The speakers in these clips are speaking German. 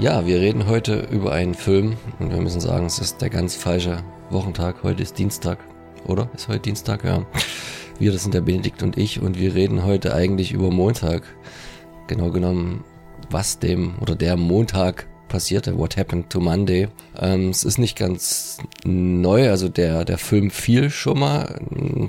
Ja, wir reden heute über einen Film und wir müssen sagen, es ist der ganz falsche Wochentag. Heute ist Dienstag, oder? Ist heute Dienstag, ja. Wir, das sind der Benedikt und ich und wir reden heute eigentlich über Montag. Genau genommen, was dem oder der Montag passierte, What Happened to Monday. Ähm, es ist nicht ganz neu, also der, der Film fiel schon mal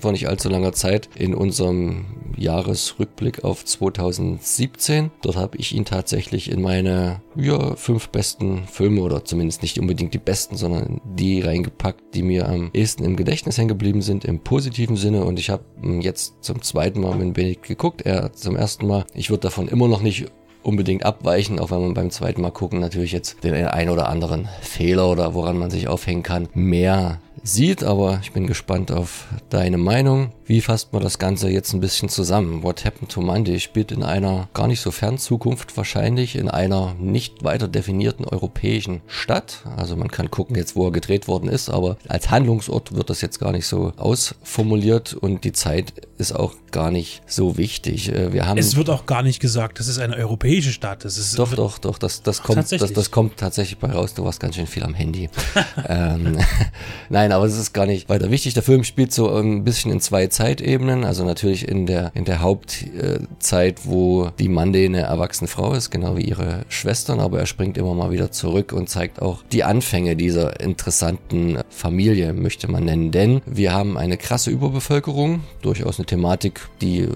vor nicht allzu langer Zeit in unserem Jahresrückblick auf 2017. Dort habe ich ihn tatsächlich in meine ja, fünf besten Filme oder zumindest nicht unbedingt die besten, sondern die reingepackt, die mir am ehesten im Gedächtnis hängen geblieben sind, im positiven Sinne. Und ich habe jetzt zum zweiten Mal mit Benedikt geguckt, er zum ersten Mal. Ich würde davon immer noch nicht unbedingt abweichen, auch wenn man beim zweiten Mal gucken natürlich jetzt den einen oder anderen Fehler oder woran man sich aufhängen kann, mehr sieht, aber ich bin gespannt auf deine Meinung. Wie fasst man das Ganze jetzt ein bisschen zusammen? What Happened to Monday spielt in einer gar nicht so fern Zukunft wahrscheinlich in einer nicht weiter definierten europäischen Stadt. Also man kann gucken jetzt, wo er gedreht worden ist, aber als Handlungsort wird das jetzt gar nicht so ausformuliert und die Zeit ist auch gar nicht so wichtig. Äh, wir haben es wird auch gar nicht gesagt, das ist eine europäische Stadt. Das ist doch, doch, doch, das, das, Ach, kommt, das, das kommt tatsächlich bei raus. Du warst ganz schön viel am Handy. ähm, Nein, aber es ist gar nicht weiter wichtig. Der Film spielt so ein bisschen in zwei Zeitebenen. Also natürlich in der, in der Hauptzeit, wo die Monday eine erwachsene Frau ist, genau wie ihre Schwestern, aber er springt immer mal wieder zurück und zeigt auch die Anfänge dieser interessanten Familie, möchte man nennen. Denn wir haben eine krasse Überbevölkerung, durchaus eine Thematik, die äh,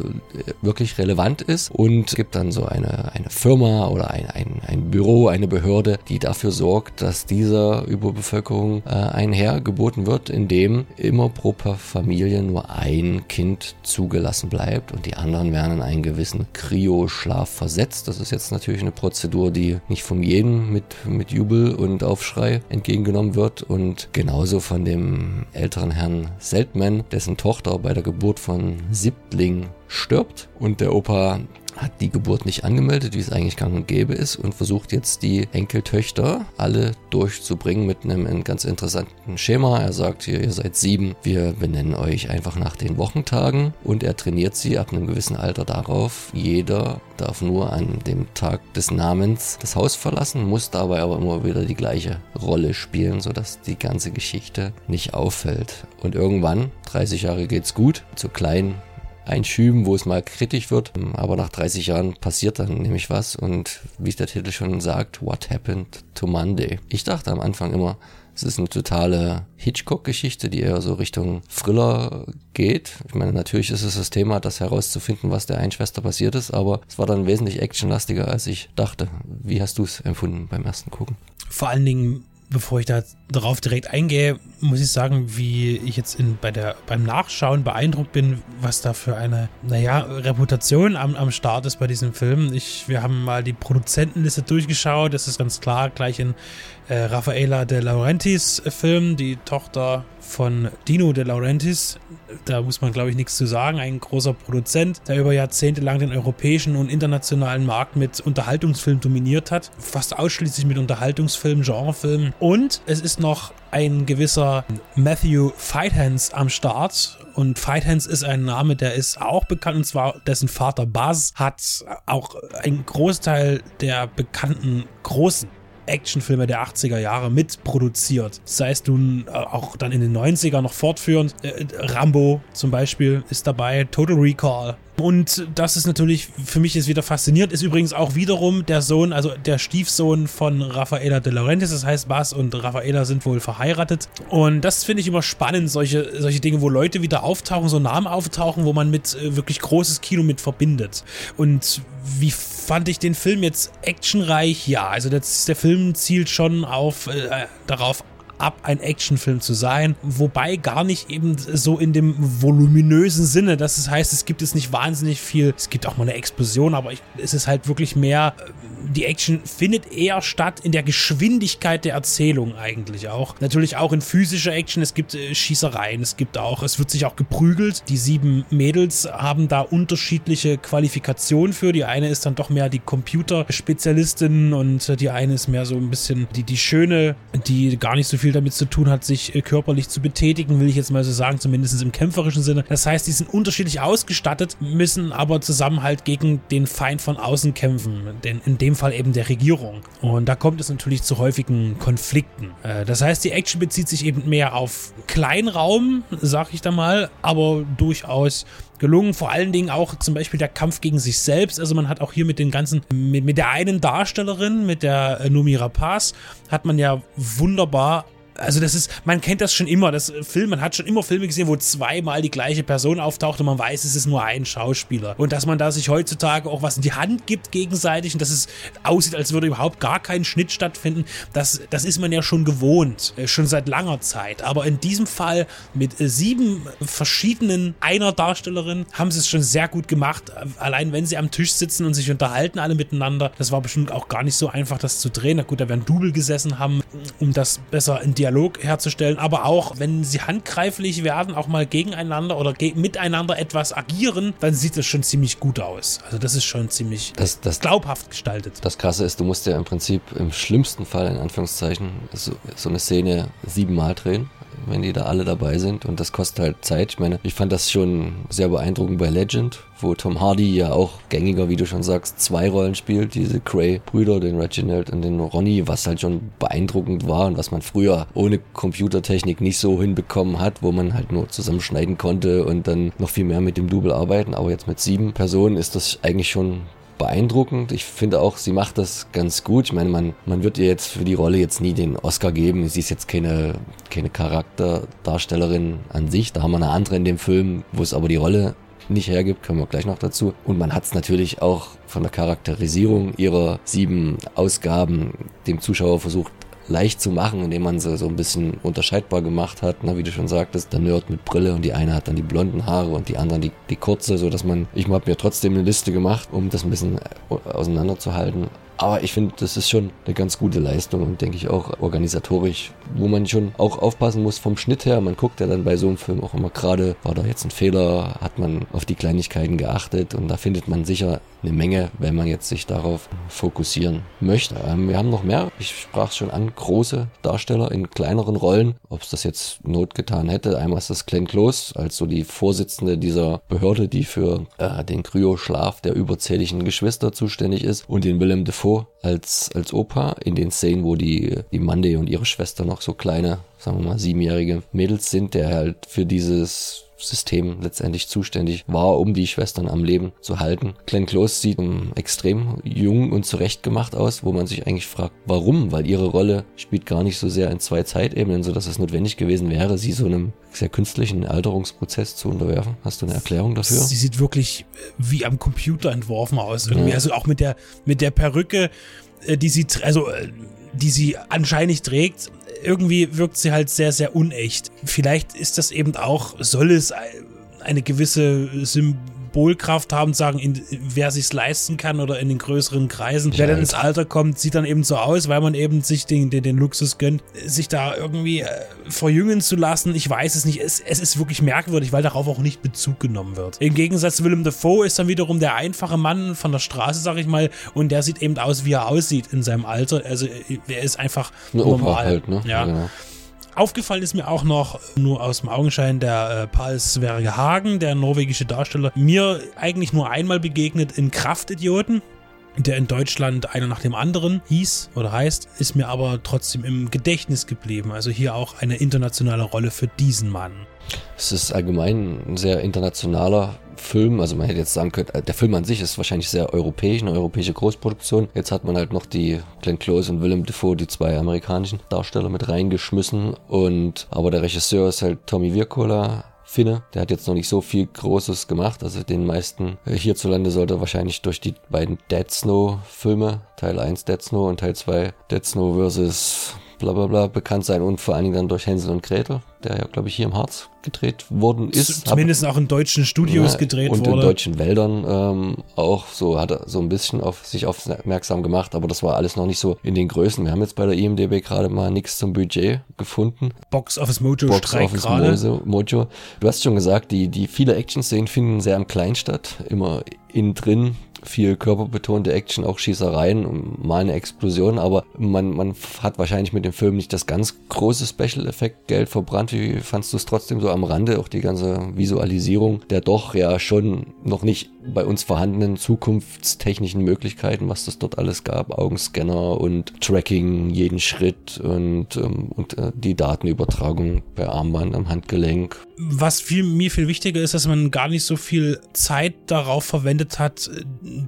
wirklich relevant ist und gibt dann so eine, eine Firma oder ein, ein, ein Büro, eine Behörde, die dafür sorgt, dass dieser Überbevölkerung äh, einhergeboten wird, indem immer pro Familie nur ein Kind zugelassen bleibt und die anderen werden in einen gewissen Kryoschlaf versetzt. Das ist jetzt natürlich eine Prozedur, die nicht von jedem mit, mit Jubel und Aufschrei entgegengenommen wird und genauso von dem älteren Herrn Seltman, dessen Tochter bei der Geburt von Siebtling stirbt und der Opa hat die Geburt nicht angemeldet, wie es eigentlich gang und gäbe ist, und versucht jetzt die Enkeltöchter alle durchzubringen mit einem, ganz interessanten Schema. Er sagt hier, ihr seid sieben, wir benennen euch einfach nach den Wochentagen und er trainiert sie ab einem gewissen Alter darauf. Jeder darf nur an dem Tag des Namens das Haus verlassen, muss dabei aber immer wieder die gleiche Rolle spielen, sodass die ganze Geschichte nicht auffällt. Und irgendwann, 30 Jahre geht's gut, zu kleinen Einschüben, wo es mal kritisch wird. Aber nach 30 Jahren passiert dann nämlich was und wie es der Titel schon sagt, What Happened to Monday? Ich dachte am Anfang immer, es ist eine totale Hitchcock-Geschichte, die eher so Richtung Thriller geht. Ich meine, natürlich ist es das Thema, das herauszufinden, was der einen Schwester passiert ist, aber es war dann wesentlich actionlastiger, als ich dachte. Wie hast du es empfunden beim ersten Gucken? Vor allen Dingen bevor ich da darauf direkt eingehe, muss ich sagen, wie ich jetzt in, bei der, beim Nachschauen beeindruckt bin, was da für eine, naja, Reputation am, am Start ist bei diesem Film. Ich, wir haben mal die Produzentenliste durchgeschaut. Das ist ganz klar gleich in äh, Raffaella de Laurentiis Film, die Tochter von Dino de Laurentiis. Da muss man, glaube ich, nichts zu sagen. Ein großer Produzent, der über Jahrzehnte lang den europäischen und internationalen Markt mit Unterhaltungsfilmen dominiert hat. Fast ausschließlich mit Unterhaltungsfilmen, Genrefilmen. Und es ist noch ein gewisser Matthew Fighthans am Start. Und Fighthans ist ein Name, der ist auch bekannt, und zwar dessen Vater Buzz hat auch einen Großteil der bekannten großen Actionfilme der 80er Jahre mitproduziert. Sei es nun äh, auch dann in den 90er noch fortführend. Äh, Rambo zum Beispiel ist dabei, Total Recall. Und das ist natürlich für mich jetzt wieder fasziniert. Ist übrigens auch wiederum der Sohn, also der Stiefsohn von Rafaela de Laurentiis. Das heißt, Bas und Rafaela sind wohl verheiratet. Und das finde ich immer spannend, solche, solche Dinge, wo Leute wieder auftauchen, so Namen auftauchen, wo man mit äh, wirklich großes Kino mit verbindet. Und wie fand ich den Film jetzt actionreich? Ja, also das, der Film zielt schon auf, äh, darauf ab, ein Actionfilm zu sein, wobei gar nicht eben so in dem voluminösen Sinne, dass es heißt, es gibt jetzt nicht wahnsinnig viel, es gibt auch mal eine Explosion, aber ich, es ist halt wirklich mehr, äh, die Action findet eher statt in der Geschwindigkeit der Erzählung eigentlich auch. Natürlich auch in physischer Action, es gibt äh, Schießereien, es gibt auch, es wird sich auch geprügelt. Die sieben Mädels haben da unterschiedliche Qualifikationen für. Die eine ist dann doch mehr die Computerspezialistin und die eine ist mehr so ein bisschen die, die Schöne, die gar nicht so viel damit zu tun hat, sich äh, körperlich zu betätigen, will ich jetzt mal so sagen, zumindest im kämpferischen Sinne. Das heißt, die sind unterschiedlich ausgestattet, müssen aber zusammen halt gegen den Feind von außen kämpfen. Denn in dem Fall eben der Regierung. Und da kommt es natürlich zu häufigen Konflikten. Äh, das heißt, die Action bezieht sich eben mehr auf Kleinraum, sag ich da mal, aber durchaus gelungen. Vor allen Dingen auch zum Beispiel der Kampf gegen sich selbst. Also man hat auch hier mit den ganzen, mit, mit der einen Darstellerin, mit der äh, Numi Rapaz, hat man ja wunderbar also das ist, man kennt das schon immer, das Film, man hat schon immer Filme gesehen, wo zweimal die gleiche Person auftaucht und man weiß, es ist nur ein Schauspieler. Und dass man da sich heutzutage auch was in die Hand gibt gegenseitig und dass es aussieht, als würde überhaupt gar kein Schnitt stattfinden, das, das ist man ja schon gewohnt, äh, schon seit langer Zeit. Aber in diesem Fall mit äh, sieben verschiedenen einer Darstellerin haben sie es schon sehr gut gemacht. Allein wenn sie am Tisch sitzen und sich unterhalten alle miteinander, das war bestimmt auch gar nicht so einfach, das zu drehen. Na gut, da werden Double gesessen haben, um das besser in Dialog Dialog herzustellen, aber auch, wenn sie handgreiflich werden, auch mal gegeneinander oder ge miteinander etwas agieren, dann sieht das schon ziemlich gut aus. Also das ist schon ziemlich das, das, glaubhaft gestaltet. Das Krasse ist, du musst ja im Prinzip im schlimmsten Fall, in Anführungszeichen, so, so eine Szene siebenmal drehen wenn die da alle dabei sind und das kostet halt Zeit. Ich meine, ich fand das schon sehr beeindruckend bei Legend, wo Tom Hardy ja auch gängiger, wie du schon sagst, zwei Rollen spielt, diese Cray-Brüder, den Reginald und den Ronnie, was halt schon beeindruckend war und was man früher ohne Computertechnik nicht so hinbekommen hat, wo man halt nur zusammenschneiden konnte und dann noch viel mehr mit dem Double arbeiten. Aber jetzt mit sieben Personen ist das eigentlich schon beeindruckend. Ich finde auch, sie macht das ganz gut. Ich meine, man, man wird ihr jetzt für die Rolle jetzt nie den Oscar geben. Sie ist jetzt keine, keine Charakterdarstellerin an sich. Da haben wir eine andere in dem Film, wo es aber die Rolle nicht hergibt, kommen wir gleich noch dazu. Und man hat es natürlich auch von der Charakterisierung ihrer sieben Ausgaben dem Zuschauer versucht leicht zu machen, indem man sie so ein bisschen unterscheidbar gemacht hat. Na, wie du schon sagtest, der Nerd mit Brille und die eine hat dann die blonden Haare und die anderen die, die kurze, so dass man, ich habe mir trotzdem eine Liste gemacht, um das ein bisschen auseinanderzuhalten. Aber ich finde, das ist schon eine ganz gute Leistung und denke ich auch organisatorisch, wo man schon auch aufpassen muss vom Schnitt her. Man guckt ja dann bei so einem Film auch immer gerade, war da jetzt ein Fehler, hat man auf die Kleinigkeiten geachtet und da findet man sicher eine Menge, wenn man jetzt sich darauf fokussieren möchte. Ähm, wir haben noch mehr, ich sprach schon an, große Darsteller in kleineren Rollen, ob es das jetzt Not getan hätte. Einmal ist das Glenn Close als so die Vorsitzende dieser Behörde, die für äh, den Kryoschlaf der überzähligen Geschwister zuständig ist und den Willem Defoe als, als Opa in den Szenen, wo die, die Mandy und ihre Schwester noch so kleine, sagen wir mal, siebenjährige Mädels sind, der halt für dieses System letztendlich zuständig war, um die Schwestern am Leben zu halten. Glenn Close sieht um, extrem jung und zurechtgemacht aus, wo man sich eigentlich fragt, warum? Weil ihre Rolle spielt gar nicht so sehr in zwei Zeitebenen, so dass es notwendig gewesen wäre, sie so einem sehr künstlichen Alterungsprozess zu unterwerfen. Hast du eine Erklärung dafür? Sie sieht wirklich äh, wie am Computer entworfen aus. Irgendwie. Ja. Also auch mit der, mit der Perücke, äh, die sie, also, äh, die sie anscheinend trägt, irgendwie wirkt sie halt sehr, sehr unecht. Vielleicht ist das eben auch, soll es eine gewisse Symbolkraft haben, sagen, in, wer sich's leisten kann oder in den größeren Kreisen. wer dann ins Alter kommt, sieht dann eben so aus, weil man eben sich den, den, den Luxus gönnt, sich da irgendwie äh, verjüngen zu lassen. Ich weiß es nicht. Es, es ist wirklich merkwürdig, weil darauf auch nicht Bezug genommen wird. Im Gegensatz zu Willem Dafoe ist dann wiederum der einfache Mann von der Straße, sag ich mal, und der sieht eben aus, wie er aussieht in seinem Alter. Also er ist einfach Eine normal. Opa halt, ne? Ja. ja. Aufgefallen ist mir auch noch, nur aus dem Augenschein, der äh, Paul Sverre Hagen, der norwegische Darsteller, mir eigentlich nur einmal begegnet in Kraftidioten der in Deutschland einer nach dem anderen hieß oder heißt, ist mir aber trotzdem im Gedächtnis geblieben. Also hier auch eine internationale Rolle für diesen Mann. Es ist allgemein ein sehr internationaler Film. Also man hätte jetzt sagen können, äh, der Film an sich ist wahrscheinlich sehr europäisch, eine europäische Großproduktion. Jetzt hat man halt noch die Glenn Close und Willem Dafoe, die zwei amerikanischen Darsteller mit reingeschmissen. Und aber der Regisseur ist halt Tommy Wirkola, Finne. Der hat jetzt noch nicht so viel Großes gemacht. Also den meisten äh, hierzulande sollte wahrscheinlich durch die beiden Dead Snow Filme, Teil 1 Dead Snow und Teil 2 Dead Snow versus bla bla bla bekannt sein und vor allen Dingen dann durch Hänsel und Gretel, der ja, glaube ich, hier im Harz gedreht worden ist. Zumindest Hab, auch in deutschen Studios ja, gedreht und wurde. Und in deutschen Wäldern ähm, auch so, hat er so ein bisschen auf sich aufmerksam gemacht, aber das war alles noch nicht so in den Größen. Wir haben jetzt bei der IMDB gerade mal nichts zum Budget gefunden. Box Office Mojo Box Office Mojo, Mojo. Du hast schon gesagt, die, die viele Action-Szenen finden sehr am Klein statt, immer innen drin viel körperbetonte Action, auch Schießereien, mal eine Explosion, aber man, man hat wahrscheinlich mit dem Film nicht das ganz große Special-Effekt Geld verbrannt. Wie fandst du es trotzdem so am Rande, auch die ganze Visualisierung der doch ja schon noch nicht bei uns vorhandenen zukunftstechnischen Möglichkeiten, was das dort alles gab, Augenscanner und Tracking jeden Schritt und, ähm, und äh, die Datenübertragung per Armband am Handgelenk. Was viel, mir viel wichtiger ist, dass man gar nicht so viel Zeit darauf verwendet hat,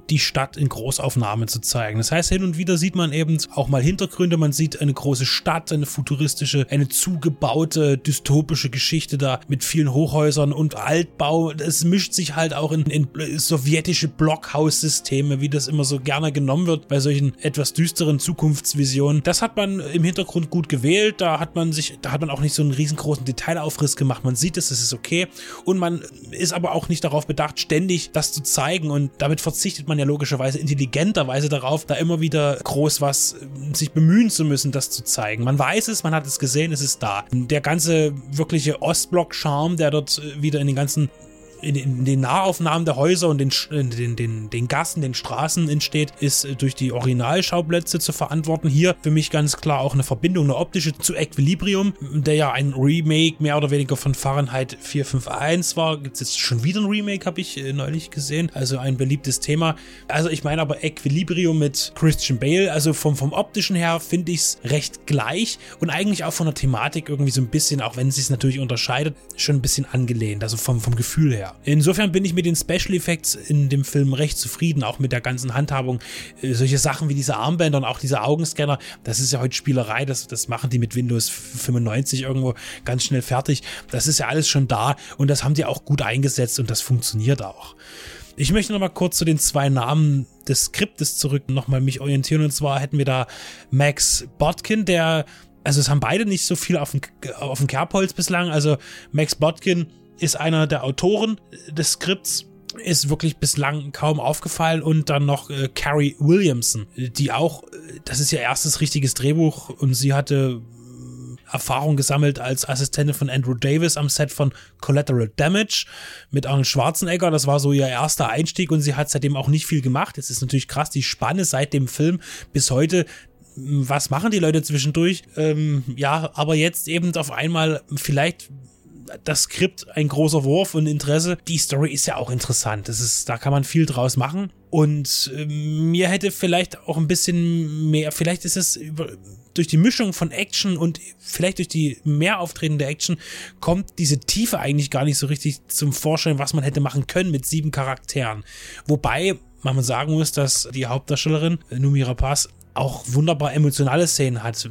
die Stadt in Großaufnahme zu zeigen. Das heißt, hin und wieder sieht man eben auch mal Hintergründe, man sieht eine große Stadt, eine futuristische, eine zugebaute, dystopische Geschichte da mit vielen Hochhäusern und Altbau. Es mischt sich halt auch in, in sowjetische Blockhaussysteme, wie das immer so gerne genommen wird bei solchen etwas düsteren Zukunftsvisionen. Das hat man im Hintergrund gut gewählt. Da hat man sich, da hat man auch nicht so einen riesengroßen Detailaufriss gemacht. Man sieht es, das ist okay. Und man ist aber auch nicht darauf bedacht, ständig das zu zeigen. Und damit verzichtet man ja logischerweise intelligenterweise darauf, da immer wieder groß was äh, sich bemühen zu müssen, das zu zeigen. Man weiß es, man hat es gesehen, es ist da. Der ganze wirkliche Ostblock-Charme, der dort äh, wieder in den ganzen in, in, den Nahaufnahmen der Häuser und den, den, den, den Gassen, den Straßen entsteht, ist durch die Originalschauplätze zu verantworten. Hier für mich ganz klar auch eine Verbindung, eine optische zu Equilibrium, der ja ein Remake mehr oder weniger von Fahrenheit 451 war. Gibt es jetzt schon wieder ein Remake, habe ich äh, neulich gesehen. Also ein beliebtes Thema. Also ich meine aber Equilibrium mit Christian Bale. Also vom, vom optischen her finde ich es recht gleich und eigentlich auch von der Thematik irgendwie so ein bisschen, auch wenn es sich natürlich unterscheidet, schon ein bisschen angelehnt. Also vom, vom Gefühl her. Insofern bin ich mit den Special Effects in dem Film recht zufrieden, auch mit der ganzen Handhabung. Äh, solche Sachen wie diese Armbänder und auch diese Augenscanner, das ist ja heute Spielerei, das, das machen die mit Windows 95 irgendwo ganz schnell fertig. Das ist ja alles schon da und das haben die auch gut eingesetzt und das funktioniert auch. Ich möchte noch mal kurz zu den zwei Namen des Skriptes zurück nochmal mich orientieren. Und zwar hätten wir da Max Botkin, der, also es haben beide nicht so viel auf dem, auf dem Kerbholz bislang. Also Max Botkin ist einer der Autoren des Skripts ist wirklich bislang kaum aufgefallen und dann noch äh, Carrie Williamson, die auch, äh, das ist ihr erstes richtiges Drehbuch und sie hatte äh, Erfahrung gesammelt als Assistentin von Andrew Davis am Set von Collateral Damage mit Arnold Schwarzenegger. Das war so ihr erster Einstieg und sie hat seitdem auch nicht viel gemacht. Es ist natürlich krass, die Spanne seit dem Film bis heute was machen die Leute zwischendurch? Ähm, ja, aber jetzt eben auf einmal vielleicht das Skript ein großer Wurf und Interesse. Die Story ist ja auch interessant. Das ist, da kann man viel draus machen. Und äh, mir hätte vielleicht auch ein bisschen mehr, vielleicht ist es über, durch die Mischung von Action und vielleicht durch die mehr auftretende Action kommt diese Tiefe eigentlich gar nicht so richtig zum Vorschein, was man hätte machen können mit sieben Charakteren. Wobei man sagen muss, dass die Hauptdarstellerin Numi Rapaz auch wunderbar emotionale Szenen hat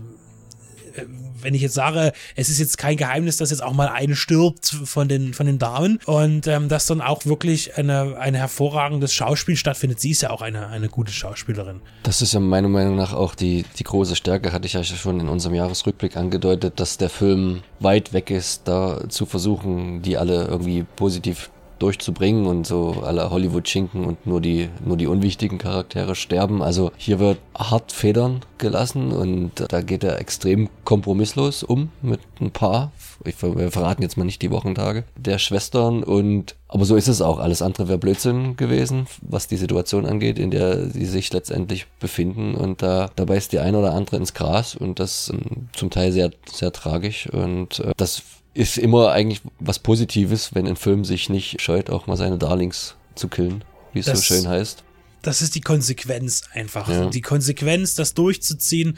wenn ich jetzt sage, es ist jetzt kein Geheimnis, dass jetzt auch mal eine stirbt von den, von den Damen und ähm, dass dann auch wirklich eine, ein hervorragendes Schauspiel stattfindet. Sie ist ja auch eine, eine gute Schauspielerin. Das ist ja meiner Meinung nach auch die, die große Stärke, hatte ich ja schon in unserem Jahresrückblick angedeutet, dass der Film weit weg ist, da zu versuchen, die alle irgendwie positiv durchzubringen und so alle Hollywood-Schinken und nur die, nur die unwichtigen Charaktere sterben. Also hier wird hart Federn gelassen und da geht er extrem kompromisslos um mit ein paar, ich, wir verraten jetzt mal nicht die Wochentage, der Schwestern und aber so ist es auch. Alles andere wäre Blödsinn gewesen, was die Situation angeht, in der sie sich letztendlich befinden. Und da, da beißt die eine oder andere ins Gras und das ähm, zum Teil sehr, sehr tragisch. Und äh, das ist immer eigentlich was Positives, wenn ein Film sich nicht scheut, auch mal seine Darlings zu killen, wie es das, so schön heißt. Das ist die Konsequenz einfach. Ja. Die Konsequenz, das durchzuziehen.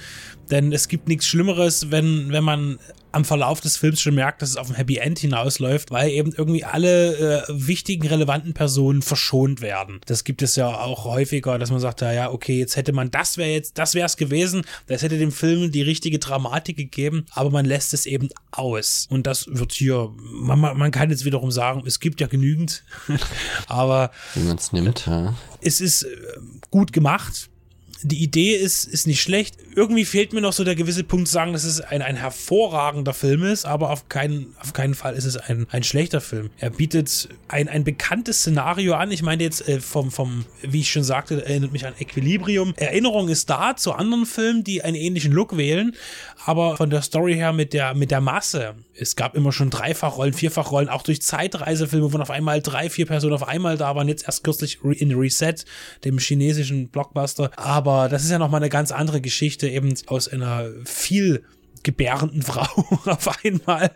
Denn es gibt nichts Schlimmeres, wenn, wenn man am Verlauf des Films schon merkt, dass es auf ein Happy End hinausläuft, weil eben irgendwie alle äh, wichtigen, relevanten Personen verschont werden. Das gibt es ja auch häufiger, dass man sagt, ja, ja, okay, jetzt hätte man, das wäre jetzt, das wäre es gewesen, das hätte dem Film die richtige Dramatik gegeben, aber man lässt es eben aus. Und das wird hier, man, man kann jetzt wiederum sagen, es gibt ja genügend, aber wie man es nimmt, ja. Es ist äh, gut gemacht die Idee ist, ist nicht schlecht. Irgendwie fehlt mir noch so der gewisse Punkt zu sagen, dass es ein, ein hervorragender Film ist, aber auf keinen, auf keinen Fall ist es ein, ein schlechter Film. Er bietet ein, ein bekanntes Szenario an. Ich meine jetzt äh, vom, vom, wie ich schon sagte, erinnert mich an Equilibrium. Erinnerung ist da zu anderen Filmen, die einen ähnlichen Look wählen, aber von der Story her mit der, mit der Masse. Es gab immer schon Dreifachrollen, Vierfachrollen, auch durch Zeitreisefilme, wo auf einmal drei, vier Personen auf einmal da waren. Jetzt erst kürzlich in Reset, dem chinesischen Blockbuster. Aber das ist ja nochmal eine ganz andere Geschichte, eben aus einer viel gebärenden Frau auf einmal,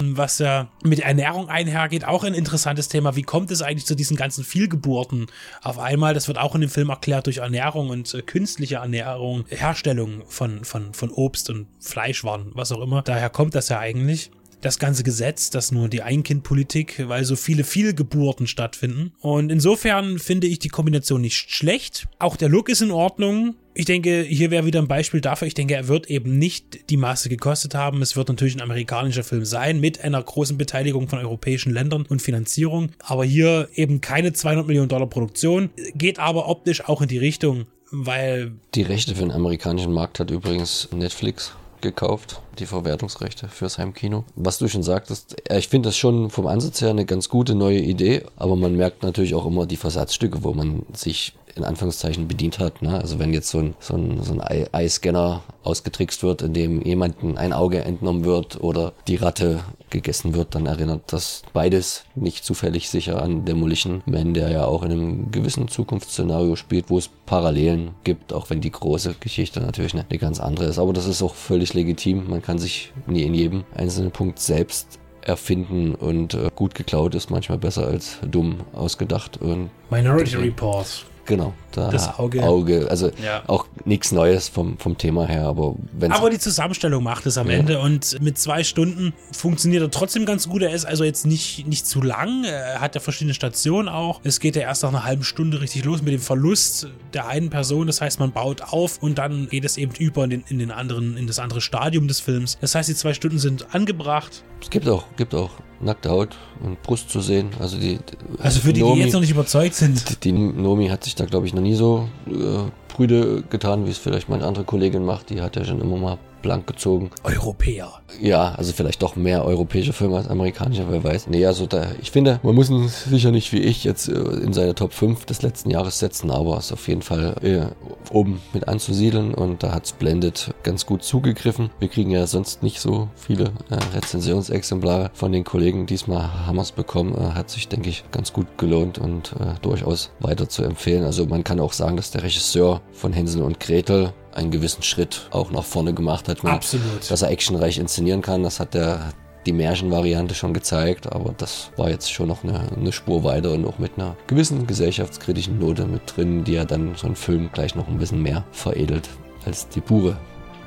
was ja mit Ernährung einhergeht, auch ein interessantes Thema. Wie kommt es eigentlich zu diesen ganzen Vielgeburten auf einmal? Das wird auch in dem Film erklärt durch Ernährung und äh, künstliche Ernährung, Herstellung von, von, von Obst und Fleischwaren, was auch immer. Daher kommt das ja eigentlich das ganze Gesetz, das nur die Einkindpolitik, weil so viele Fehlgeburten stattfinden. Und insofern finde ich die Kombination nicht schlecht. Auch der Look ist in Ordnung. Ich denke, hier wäre wieder ein Beispiel dafür. Ich denke, er wird eben nicht die Masse gekostet haben. Es wird natürlich ein amerikanischer Film sein mit einer großen Beteiligung von europäischen Ländern und Finanzierung. Aber hier eben keine 200 Millionen Dollar Produktion. Geht aber optisch auch in die Richtung, weil... Die Rechte für den amerikanischen Markt hat übrigens Netflix gekauft, die Verwertungsrechte fürs Heimkino. Was du schon sagtest, ich finde das schon vom Ansatz her eine ganz gute neue Idee, aber man merkt natürlich auch immer die Versatzstücke, wo man sich in Anführungszeichen bedient hat. Ne? Also wenn jetzt so ein, so ein, so ein Eye-Scanner ausgetrickst wird, in dem jemanden ein Auge entnommen wird oder die Ratte gegessen wird, dann erinnert das beides nicht zufällig sicher an Demolition Man, der ja auch in einem gewissen Zukunftsszenario spielt, wo es Parallelen gibt, auch wenn die große Geschichte natürlich eine, eine ganz andere ist. Aber das ist auch völlig legitim. Man kann sich nie in jedem einzelnen Punkt selbst erfinden und äh, gut geklaut ist manchmal besser als dumm ausgedacht. Und Minority Report. Genau, da das Auge. Auge. Also ja. auch nichts Neues vom, vom Thema her, aber wenn Aber die Zusammenstellung macht es am ja. Ende und mit zwei Stunden funktioniert er trotzdem ganz gut. Er ist also jetzt nicht, nicht zu lang. Er hat ja verschiedene Stationen auch. Es geht ja erst nach einer halben Stunde richtig los mit dem Verlust der einen Person. Das heißt, man baut auf und dann geht es eben über in den, in den anderen, in das andere Stadium des Films. Das heißt, die zwei Stunden sind angebracht. Es gibt auch, gibt auch nackte Haut und Brust zu sehen. Also die Also für die, Nomi, die jetzt noch nicht überzeugt sind. Die, die Nomi hat sich da glaube ich noch nie so äh, prüde getan, wie es vielleicht meine andere Kollegin macht. Die hat ja schon immer mal blank gezogen. Europäer. Ja, also vielleicht doch mehr europäische Filme als amerikanische, wer weiß. Nee, also da, ich finde, man muss ihn sicher nicht wie ich jetzt äh, in seine Top 5 des letzten Jahres setzen, aber ist auf jeden Fall äh, oben mit anzusiedeln und da hat Splendid ganz gut zugegriffen. Wir kriegen ja sonst nicht so viele äh, Rezensionsexemplare von den Kollegen. Diesmal haben wir es bekommen. Äh, hat sich, denke ich, ganz gut gelohnt und äh, durchaus weiter zu empfehlen. Also man kann auch sagen, dass der Regisseur von Hänsel und Gretel einen gewissen Schritt auch nach vorne gemacht hat. Absolut. Dass er actionreich inszenieren kann, das hat der die Märchenvariante schon gezeigt, aber das war jetzt schon noch eine, eine, Spur weiter und auch mit einer gewissen gesellschaftskritischen Note mit drin, die ja dann so einen Film gleich noch ein bisschen mehr veredelt als die pure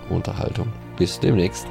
Unterhaltung. Bis demnächst.